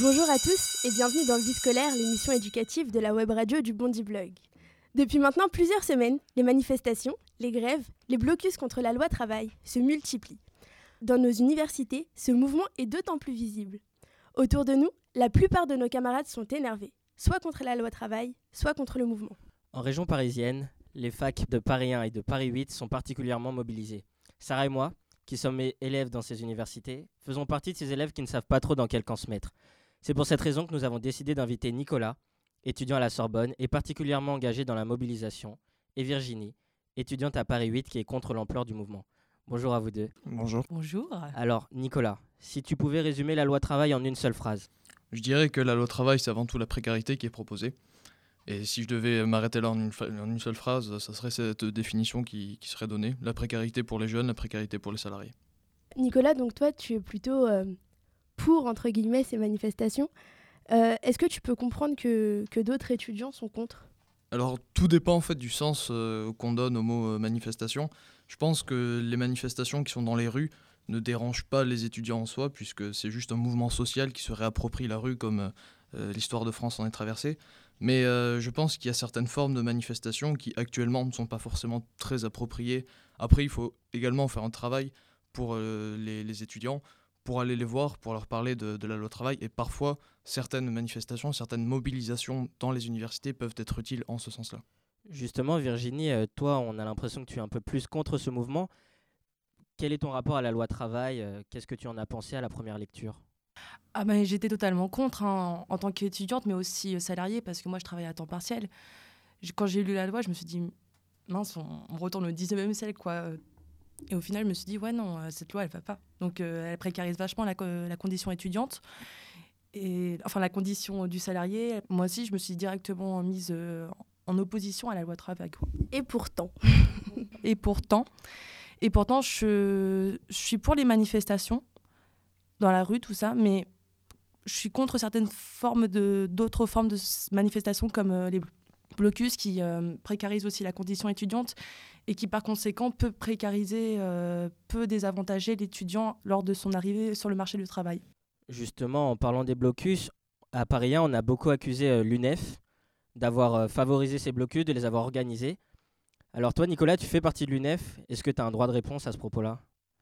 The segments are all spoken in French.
Bonjour à tous et bienvenue dans le Vie scolaire, l'émission éducative de la web radio du Bondi Blog. Depuis maintenant plusieurs semaines, les manifestations, les grèves, les blocus contre la loi travail se multiplient. Dans nos universités, ce mouvement est d'autant plus visible. Autour de nous, la plupart de nos camarades sont énervés, soit contre la loi travail, soit contre le mouvement. En région parisienne, les facs de Paris 1 et de Paris 8 sont particulièrement mobilisés. Sarah et moi, qui sommes élèves dans ces universités, faisons partie de ces élèves qui ne savent pas trop dans quel camp se mettre. C'est pour cette raison que nous avons décidé d'inviter Nicolas, étudiant à la Sorbonne et particulièrement engagé dans la mobilisation, et Virginie, étudiante à Paris 8 qui est contre l'ampleur du mouvement. Bonjour à vous deux. Bonjour. Bonjour. Alors, Nicolas, si tu pouvais résumer la loi travail en une seule phrase. Je dirais que la loi travail, c'est avant tout la précarité qui est proposée. Et si je devais m'arrêter là en une, seule phrase, ça serait cette définition qui, serait donnée. La précarité pour les jeunes, la précarité pour les salariés. Nicolas, donc toi, tu es plutôt euh, pour, entre guillemets, ces manifestations. Euh, est-ce que tu peux comprendre que, que d'autres étudiants sont contre? Alors, tout dépend en fait du sens euh, qu'on donne au mot manifestation. Je pense que les manifestations qui sont dans les rues ne dérangent pas les étudiants en soi, puisque c'est juste un mouvement social qui se réapproprie la rue comme l'histoire de France en est traversée. Mais euh, je pense qu'il y a certaines formes de manifestations qui actuellement ne sont pas forcément très appropriées. Après, il faut également faire un travail pour euh, les, étudiants, pour aller les voir, pour leur parler de, la loi travail. Et parfois, certaines manifestations, certaines mobilisations dans les universités peuvent être utiles en ce sens-là. Justement, Virginie, euh, toi, on a l'impression que tu es un peu plus contre ce mouvement. Quel est ton rapport à la loi travail Qu'est-ce que tu en as pensé à la première lecture? Ah ben, J'étais totalement contre hein, en tant qu'étudiante, mais aussi euh, salariée, parce que moi, je travaillais à temps partiel. Quand j'ai lu la loi, je me suis dit, mince, on, retourne au 19e siècle, quoi. Et au final, je me suis dit, ouais, non, euh, cette loi, elle va pas. Donc, euh, elle précarise vachement la, la, condition étudiante, et, enfin, la condition du salarié. Moi aussi, je me suis directement mise en opposition à la loi travail. Et pourtant. et pourtant. Et pourtant, je, je suis pour les manifestations dans la rue, tout ça, mais je suis contre certaines formes de d'autres formes de manifestations comme euh, les blocus qui euh, précarisent aussi la condition étudiante et qui par conséquent peut précariser, euh, peut désavantager l'étudiant lors de son arrivée sur le marché du travail. Justement, en parlant des blocus, à Paris 1, on a beaucoup accusé l'UNEF d'avoir favorisé ces blocus, de les avoir organisés. Alors toi, Nicolas, tu fais partie de l'UNEF. Est-ce que tu as un droit de réponse à ce propos-là?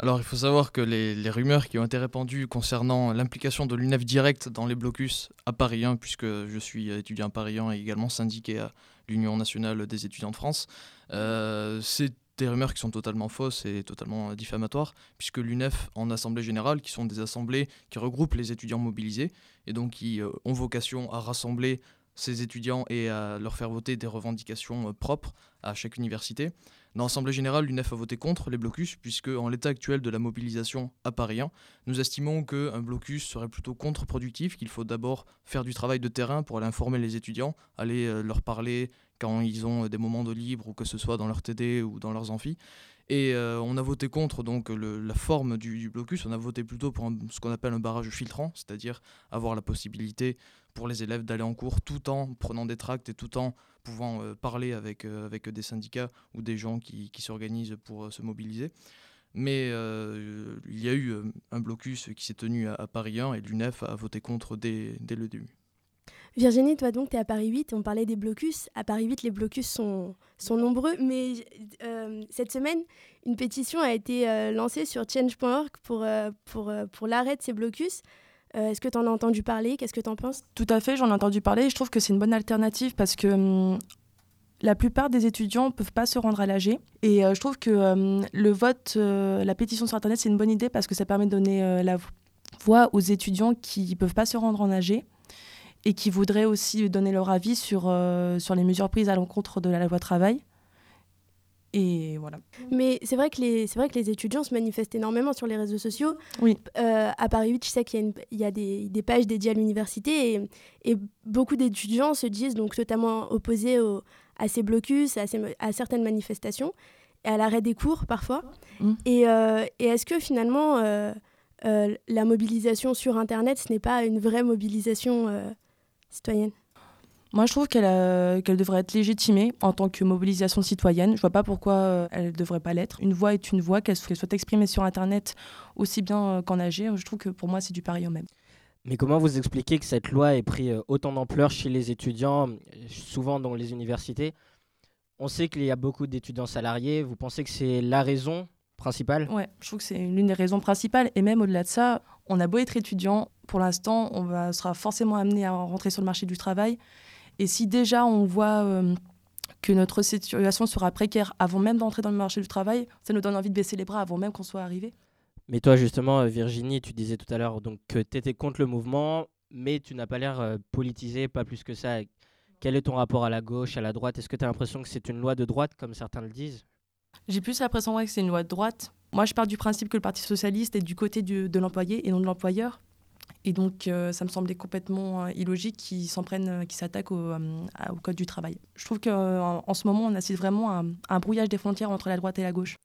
Alors, il faut savoir que les, rumeurs qui ont été répandues concernant l'implication de l'UNEF direct dans les blocus à Paris 1, puisque je suis étudiant à Paris 1 et également syndiqué à l'Union nationale des étudiants de France, euh, c'est des rumeurs qui sont totalement fausses et totalement diffamatoires, puisque l'UNEF en assemblée générale, qui sont des assemblées qui regroupent les étudiants mobilisés, et donc qui euh, ont vocation à rassembler ces étudiants et à leur faire voter des revendications euh, propres à chaque université, dans l'Assemblée générale, l'UNEF a voté contre les blocus, puisque en l'état actuel de la mobilisation à Paris nous estimons qu'un blocus serait plutôt contre-productif, qu'il faut d'abord faire du travail de terrain pour aller informer les étudiants, aller euh, leur parler quand ils ont euh, des moments de libre, ou que ce soit dans leur TD ou dans leurs amphis. Et euh, on a voté contre donc la forme du, blocus, on a voté plutôt pour ce qu'on appelle un barrage filtrant, c'est-à-dire avoir la possibilité pour les élèves d'aller en cours tout en prenant des tracts et tout en pouvant euh, parler avec, euh, avec des syndicats ou des gens qui, qui s'organisent pour euh, se mobiliser. Mais il y a eu un blocus qui s'est tenu à, Paris 1 et l'UNEF a voté contre dès, dès le début. Virginie, toi donc, tu es à Paris 8, on parlait des blocus. À Paris 8, les blocus sont, sont nombreux, mais cette semaine, une pétition a été lancée sur change.org pour, pour, pour l'arrêt de ces blocus. Euh, est-ce que tu en as entendu parler? Qu'est-ce que tu en penses? Tout à fait, j'en ai entendu parler et je trouve que c'est une bonne alternative parce que hum, la plupart des étudiants ne peuvent pas se rendre à l'AG. Et euh, je trouve que hum, le vote, euh, la pétition sur Internet, c'est une bonne idée parce que ça permet de donner la voix aux étudiants qui ne peuvent pas se rendre en AG et qui voudraient aussi donner leur avis sur, sur les mesures prises à l'encontre de la loi travail. Et voilà. Mais c'est vrai, que les, c'est vrai que les étudiants se manifestent énormément sur les réseaux sociaux. Oui. Euh, à Paris 8, je sais qu'il y a, il y a des, des, pages dédiées à l'université et, et beaucoup d'étudiants se disent donc totalement opposés à ces blocus, à, ces, à, certaines manifestations et à l'arrêt des cours parfois. Mm. Et, euh, et, est-ce que finalement euh, la mobilisation sur Internet, ce n'est pas une vraie mobilisation citoyenne? Moi, je trouve qu'elle qu'elle devrait être légitimée en tant que mobilisation citoyenne. Je vois pas pourquoi euh, elle ne devrait pas l'être. Une voix est une voix, qu'elle soit exprimée sur Internet aussi bien euh, qu'en AG. Je trouve que pour moi, c'est du pareil au même. Mais comment vous expliquez que cette loi ait pris euh, autant d'ampleur chez les étudiants, souvent dans les universités? On sait qu'il y a beaucoup d'étudiants salariés. Vous pensez que c'est la raison principale? Ouais, je trouve que c'est l'une des raisons principales. Et même au-delà de ça, on a beau être étudiant, pour l'instant, on va, sera forcément amené à rentrer sur le marché du travail. Et si déjà on voit euh, que notre situation sera précaire avant même d'entrer dans le marché du travail, ça nous donne envie de baisser les bras avant même qu'on soit arrivé. Mais toi, justement, euh, Virginie, tu disais tout à l'heure donc, que tu étais contre le mouvement, mais tu n'as pas l'air euh, politisé, pas plus que ça. Quel est ton rapport à la gauche, à la droite? Est-ce que tu as l'impression que c'est une loi de droite, comme certains le disent? J'ai plus l'impression que c'est une loi de droite. Moi, je pars du principe que le Parti socialiste est du côté de l'employé et non de l'employeur. Et donc, euh, ça me semblait complètement euh, illogique qu'ils s'en prennent, euh, qu'ils s'attaquent au, au, code du travail. Je trouve qu'en en ce moment, on assiste vraiment à, un brouillage des frontières entre la droite et la gauche.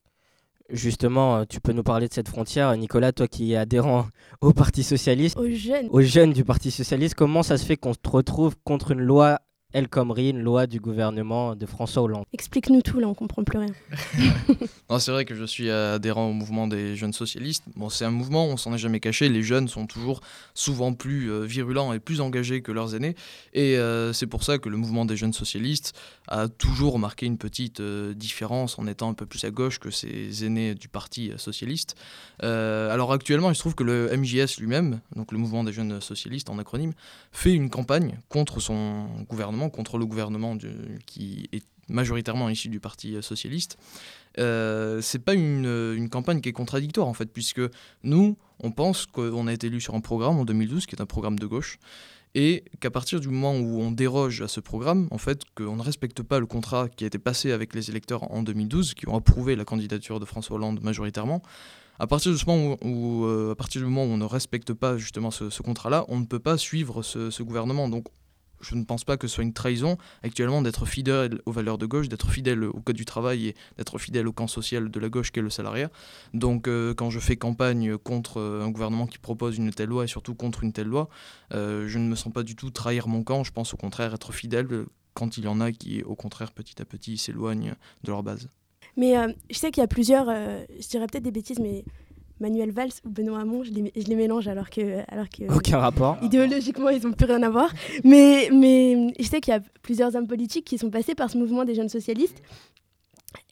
Justement, tu peux nous parler de cette frontière, Nicolas, toi qui es adhérent au Parti socialiste, aux jeunes, aux jeunes du Parti socialiste. Comment ça se fait qu'on se retrouve contre une loi El Khomri, une loi du gouvernement de François Hollande. Explique-nous tout, là, on comprend plus rien. c'est vrai que je suis adhérent au mouvement des jeunes socialistes. Bon, c'est un mouvement, on s'en est jamais caché. Les jeunes sont toujours souvent plus euh, virulents et plus engagés que leurs aînés. Et euh, c'est pour ça que le mouvement des jeunes socialistes a toujours marqué une petite euh, différence en étant un peu plus à gauche que ses aînés du Parti socialiste. alors actuellement, il se trouve que le MJS lui-même, donc le mouvement des jeunes socialistes en acronyme, fait une campagne contre son gouvernement contre le gouvernement qui est majoritairement issu du Parti socialiste, euh, c'est pas une, campagne qui est contradictoire en fait, puisque nous, on pense qu'on a été élu sur un programme en 2012 qui est un programme de gauche, et qu'à partir du moment où on déroge à ce programme, en fait, qu'on ne respecte pas le contrat qui a été passé avec les électeurs en 2012, qui ont approuvé la candidature de François Hollande majoritairement, à partir du moment où, euh, à partir du moment où on ne respecte pas justement ce, contrat-là, on ne peut pas suivre ce, ce gouvernement. Donc je ne pense pas que ce soit une trahison actuellement d'être fidèle aux valeurs de gauche, d'être fidèle au code du travail et d'être fidèle au camp social de la gauche qu'est le salariat. Donc euh, quand je fais campagne contre euh, un gouvernement qui propose une telle loi et surtout contre une telle loi, euh, je ne me sens pas du tout trahir mon camp, je pense au contraire être fidèle quand il y en a qui au contraire petit à petit s'éloignent de leur base. Mais je sais qu'il y a plusieurs, je dirais peut-être des bêtises, mais Manuel Valls ou Benoît Hamon, je les, je les mélange alors que, alors que. Aucun rapport. Idéologiquement, ils n'ont plus rien à voir. Mais, mais je sais qu'il y a plusieurs hommes politiques qui sont passés par ce mouvement des jeunes socialistes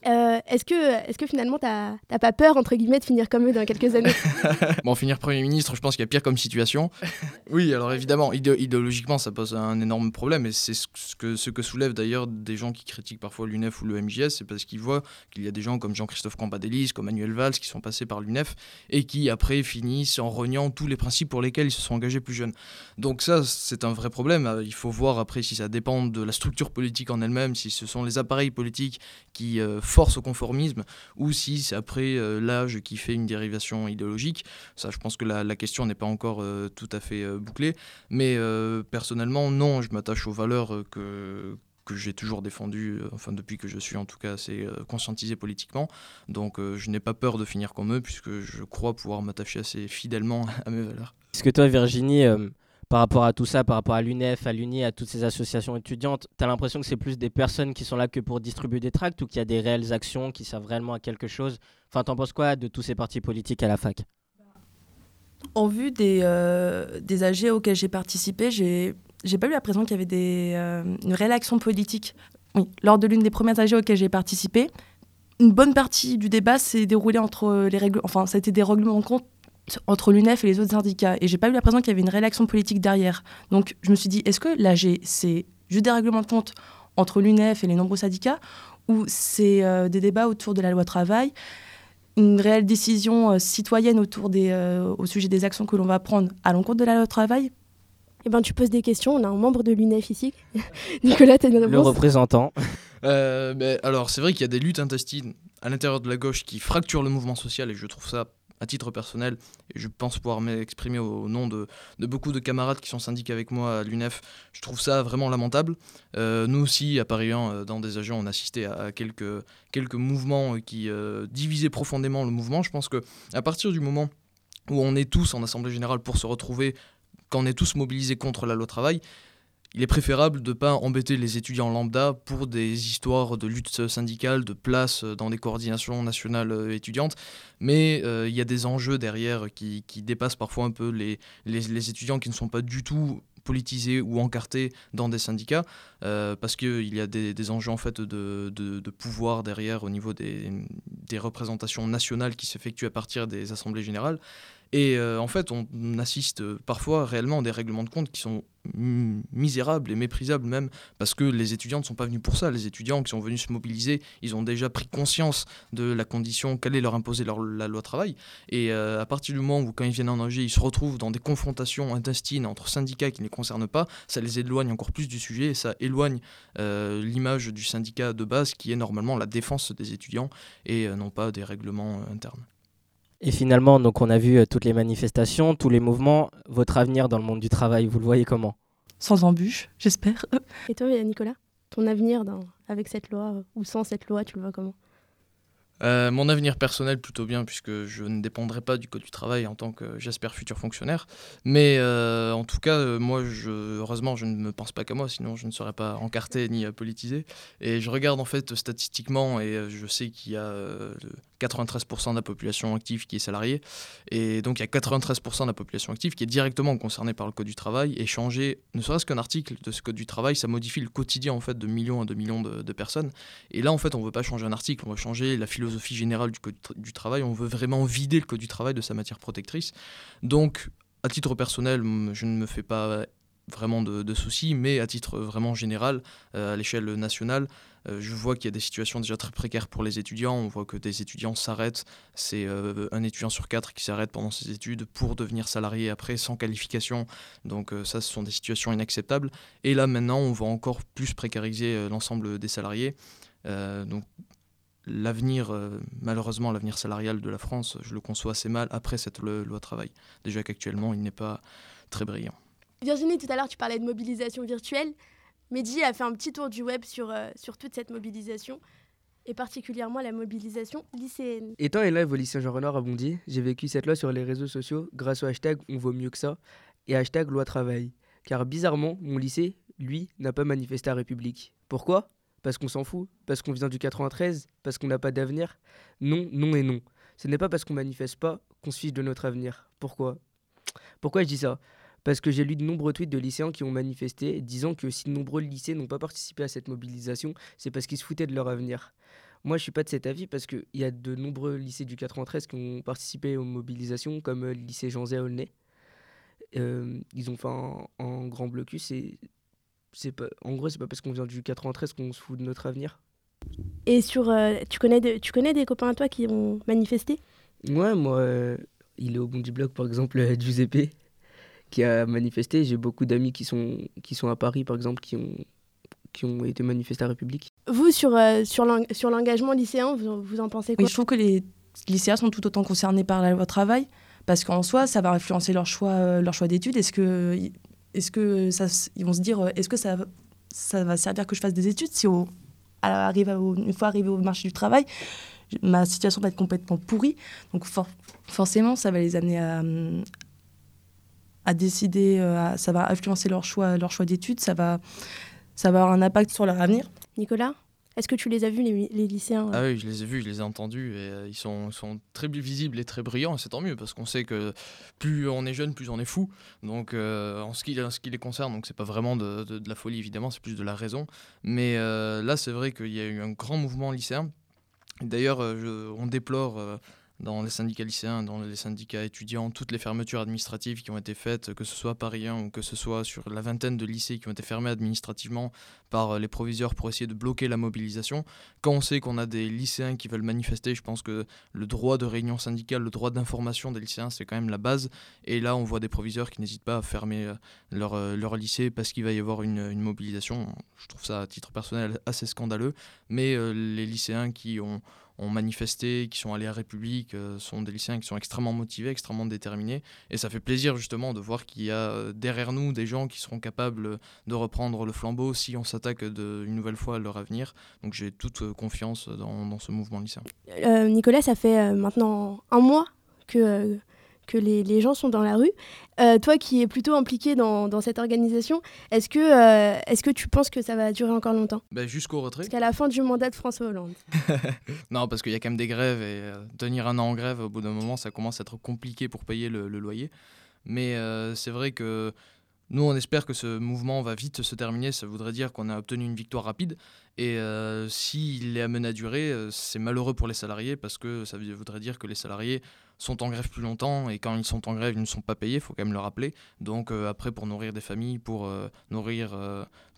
euh, est-ce que, est que finalement, tu n'as pas peur, entre guillemets, de finir comme eux dans quelques années? Bon, finir Premier ministre, je pense qu'il y a pire comme situation. Oui, alors évidemment, idéologiquement, ça pose un énorme problème, et c'est ce que, ce que soulèvent d'ailleurs des gens qui critiquent parfois l'UNEF ou le MJS, c'est parce qu'ils voient qu'il y a des gens comme Jean-Christophe Campadélis, comme Manuel Valls, qui sont passés par l'UNEF, et qui après finissent en reniant tous les principes pour lesquels ils se sont engagés plus jeunes. Donc ça, c'est un vrai problème. Il faut voir après si ça dépend de la structure politique en elle-même, si ce sont les appareils politiques qui... Euh, force au conformisme ou si c'est après euh, l'âge qui fait une dérivation idéologique. Ça, je pense que la, question n'est pas encore euh, tout à fait euh, bouclée. Mais personnellement, non, je m'attache aux valeurs que que j'ai toujours défendues, enfin depuis que je suis en tout cas assez conscientisé politiquement. Donc je n'ai pas peur de finir comme eux puisque je crois pouvoir m'attacher assez fidèlement à mes valeurs. Est-ce que toi Virginie, par rapport à tout ça, par rapport à l'UNEF, à l'UNI, à toutes ces associations étudiantes, tu as l'impression que c'est plus des personnes qui sont là que pour distribuer des tracts ou qu'il y a des réelles actions qui servent réellement à quelque chose? Enfin, t'en penses quoi de tous ces partis politiques à la fac? En vue des, euh, des AG auxquels j'ai participé, j'ai j'ai pas eu l'impression qu'il y avait des, euh, une réelle action politique. Lors de l'une des premières AG auxquelles j'ai participé, une bonne partie du débat s'est déroulée entre les règles, enfin, ça a été des règlements en compte entre l'UNEF et les autres syndicats. Et j'ai pas eu l'impression qu'il y avait une réelle action politique derrière. Donc je me suis dit, est-ce que l'AG, c'est juste des règlements de compte entre l'UNEF et les nombreux syndicats, ou c'est euh, des débats autour de la loi travail, une réelle décision euh, citoyenne autour des, euh, au sujet des actions que l'on va prendre à l'encontre de la loi travail? Eh ben, tu poses des questions. On a un membre de l'UNEF ici. Nicolas, tu as une réponse Le représentant. mais alors, c'est vrai qu'il y a des luttes intestines à l'intérieur de la gauche qui fracturent le mouvement social et je trouve ça à titre personnel, et je pense pouvoir m'exprimer au, nom de, beaucoup de camarades qui sont syndiqués avec moi à l'UNEF, je trouve ça vraiment lamentable. Euh, nous aussi, à Paris 1, euh, dans des agents, on assistait à, quelques, mouvements qui euh, divisaient profondément le mouvement. Je pense que à partir du moment où on est tous en Assemblée Générale pour se retrouver, quand on est tous mobilisés contre la loi travail, il est préférable de ne pas embêter les étudiants lambda pour des histoires de lutte syndicale, de place dans des coordinations nationales étudiantes. Mais il y a des enjeux derrière qui, dépassent parfois un peu les, étudiants qui ne sont pas du tout politisés ou encartés dans des syndicats, euh, parce qu'il y a des, enjeux en fait de, de, pouvoir derrière au niveau des, des représentations nationales qui s'effectuent à partir des assemblées générales. Et euh, en fait, on assiste parfois réellement à des règlements de compte qui sont misérables et méprisables même, parce que les étudiants ne sont pas venus pour ça. Les étudiants qui sont venus se mobiliser, ils ont déjà pris conscience de la condition qu'allait leur imposer la loi travail. Et euh, à partir du moment où, quand ils viennent en ONG, ils se retrouvent dans des confrontations intestines entre syndicats qui ne les concernent pas, ça les éloigne encore plus du sujet et ça éloigne euh, l'image du syndicat de base qui est normalement la défense des étudiants et non pas des règlements internes. Et finalement, donc on a vu euh, toutes les manifestations, tous les mouvements. Votre avenir dans le monde du travail, vous le voyez comment? Sans embûche, j'espère. Et toi, Nicolas Ton avenir dans, avec cette loi euh, ou sans cette loi, tu le vois comment? Euh, mon avenir personnel plutôt bien puisque je ne dépendrai pas du code du travail en tant que j'espère futur fonctionnaire. Mais euh, en tout cas, euh, moi, je, heureusement, je ne me pense pas qu'à moi, sinon je ne serais pas encarté ni politisé. Et je regarde en fait statistiquement et je sais qu'il y a 93% de la population active qui est salariée. Et donc il y a 93% de la population active qui est directement concernée par le code du travail. Et changer ne serait-ce qu'un article de ce code du travail, ça modifie le quotidien en fait de millions et de millions de, personnes. Et là, en fait, on ne veut pas changer un article, on veut changer la philosophie générale du code du travail. On veut vraiment vider le code du travail de sa matière protectrice. Donc, à titre personnel, je ne me fais pas vraiment de, soucis, mais à titre vraiment général, euh, à l'échelle nationale, je vois qu'il y a des situations déjà très précaires pour les étudiants. On voit que des étudiants s'arrêtent. C'est euh, un étudiant sur quatre qui s'arrête pendant ses études pour devenir salarié après sans qualification. Donc ça, ce sont des situations inacceptables. Et là, maintenant, on va encore plus précariser l'ensemble des salariés. donc l'avenir, euh, malheureusement, l'avenir salarial de la France, je le conçois assez mal après cette loi travail. Déjà qu'actuellement, il n'est pas très brillant. Virginie, tout à l'heure, tu parlais de mobilisation virtuelle. Mehdi a fait un petit tour du web sur, euh, sur toute cette mobilisation, et particulièrement la mobilisation lycéenne. Étant élève au lycée Jean-Renard à Bondy, j'ai vécu cette loi sur les réseaux sociaux grâce au hashtag On vaut mieux que ça et hashtag loi travail. Car bizarrement, mon lycée, lui, n'a pas manifesté à République. Pourquoi? Parce qu'on s'en fout, parce qu'on vient du 93, parce qu'on n'a pas d'avenir. Non, non et non. Ce n'est pas parce qu'on manifeste pas qu'on se fiche de notre avenir. Pourquoi? Pourquoi je dis ça? Parce que j'ai lu de nombreux tweets de lycéens qui ont manifesté disant que si de nombreux lycées n'ont pas participé à cette mobilisation, c'est parce qu'ils se foutaient de leur avenir. Moi, je suis pas de cet avis parce qu'il y a de nombreux lycées du 93 qui ont participé aux mobilisations, comme le lycée Jean Zé Aulnay. Euh, ils ont fait un grand blocus et c'est pas, en gros, c'est pas parce qu'on vient du 93 qu'on se fout de notre avenir. Et sur, euh, tu, connais tu connais des copains à toi qui ont manifesté? Ouais, moi, euh, il est au Bondi Bloc, par exemple, euh, Giuseppe, qui a manifesté. J'ai beaucoup d'amis qui sont, qui sont à Paris, par exemple, qui ont, qui ont été manifestés à République. Vous, sur, sur l'engagement lycéen, vous, vous, en pensez quoi? Je trouve que les lycéens sont tout autant concernés par la loi travail, parce qu'en soi, ça va influencer leur choix, leur choix d'études. Est-ce que est-ce que ça, ils vont se dire, euh, est-ce que ça, ça va servir que je fasse des études si au, arrive une fois arrivé au marché du travail, ma situation va être complètement pourrie. Donc forcément, ça va les amener à, à décider, euh, ça va influencer leur choix, leur choix d'études, ça va, ça va avoir un impact sur leur avenir. Nicolas est-ce que tu les as vus, les, lycéens euh Ah oui, je les ai vus, je les ai entendus, et euh, ils sont, sont, très visibles et très brillants, et c'est tant mieux, parce qu'on sait que plus on est jeune, plus on est fou. Donc, euh, en, ce qui, ce qui les concerne, donc c'est pas vraiment de, de, la folie, évidemment, c'est plus de la raison. Mais là, c'est vrai qu'il y a eu un grand mouvement lycéen. D'ailleurs, on déplore dans les syndicats lycéens, dans les syndicats étudiants, toutes les fermetures administratives qui ont été faites, que ce soit à Paris 1 ou que ce soit sur la vingtaine de lycées qui ont été fermés administrativement par euh, les proviseurs pour essayer de bloquer la mobilisation. Quand on sait qu'on a des lycéens qui veulent manifester, je pense que le droit de réunion syndicale, le droit d'information des lycéens, c'est quand même la base. Et là, on voit des proviseurs qui n'hésitent pas à fermer euh, leur, euh, leur lycée parce qu'il va y avoir une, une, mobilisation. Je trouve ça, à titre personnel, assez scandaleux. Mais les lycéens qui ont ont manifesté, qui sont allés à République, euh, sont des lycéens qui sont extrêmement motivés, extrêmement déterminés. Et ça fait plaisir justement de voir qu'il y a euh, derrière nous des gens qui seront capables de reprendre le flambeau si on s'attaque une nouvelle fois à leur avenir. Donc j'ai toute euh, confiance dans, dans, ce mouvement lycéen. Nicolas, ça fait maintenant un mois que, que les, les gens sont dans la rue. Euh, toi qui es plutôt impliqué dans, dans cette organisation, est-ce que, euh, est-ce que tu penses que ça va durer encore longtemps? Bah, Jusqu'au retrait. Jusqu'à la fin du mandat de François Hollande. non, parce qu'il y a quand même des grèves et euh, tenir un an en grève, au bout d'un moment, ça commence à être compliqué pour payer le, le loyer. Mais c'est vrai que nous, on espère que ce mouvement va vite se terminer. Ça voudrait dire qu'on a obtenu une victoire rapide. Et euh, s'il est amené à durer, euh, c'est malheureux pour les salariés parce que ça voudrait dire que les salariés sont en grève plus longtemps et quand ils sont en grève, ils ne sont pas payés, il faut quand même le rappeler. Donc euh, après, pour nourrir des familles, pour euh, nourrir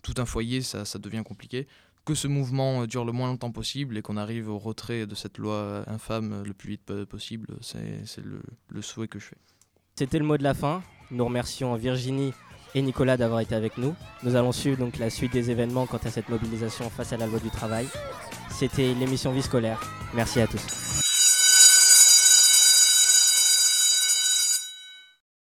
tout un foyer, ça, devient compliqué. Que ce mouvement dure le moins longtemps possible et qu'on arrive au retrait de cette loi infâme le plus vite po- possible, c'est le souhait que je fais. C'était le mot de la fin. Nous remercions Virginie et Nicolas d'avoir été avec nous. Nous allons suivre donc la suite des événements quant à cette mobilisation face à la loi du travail. C'était l'émission Vie scolaire. Merci à tous.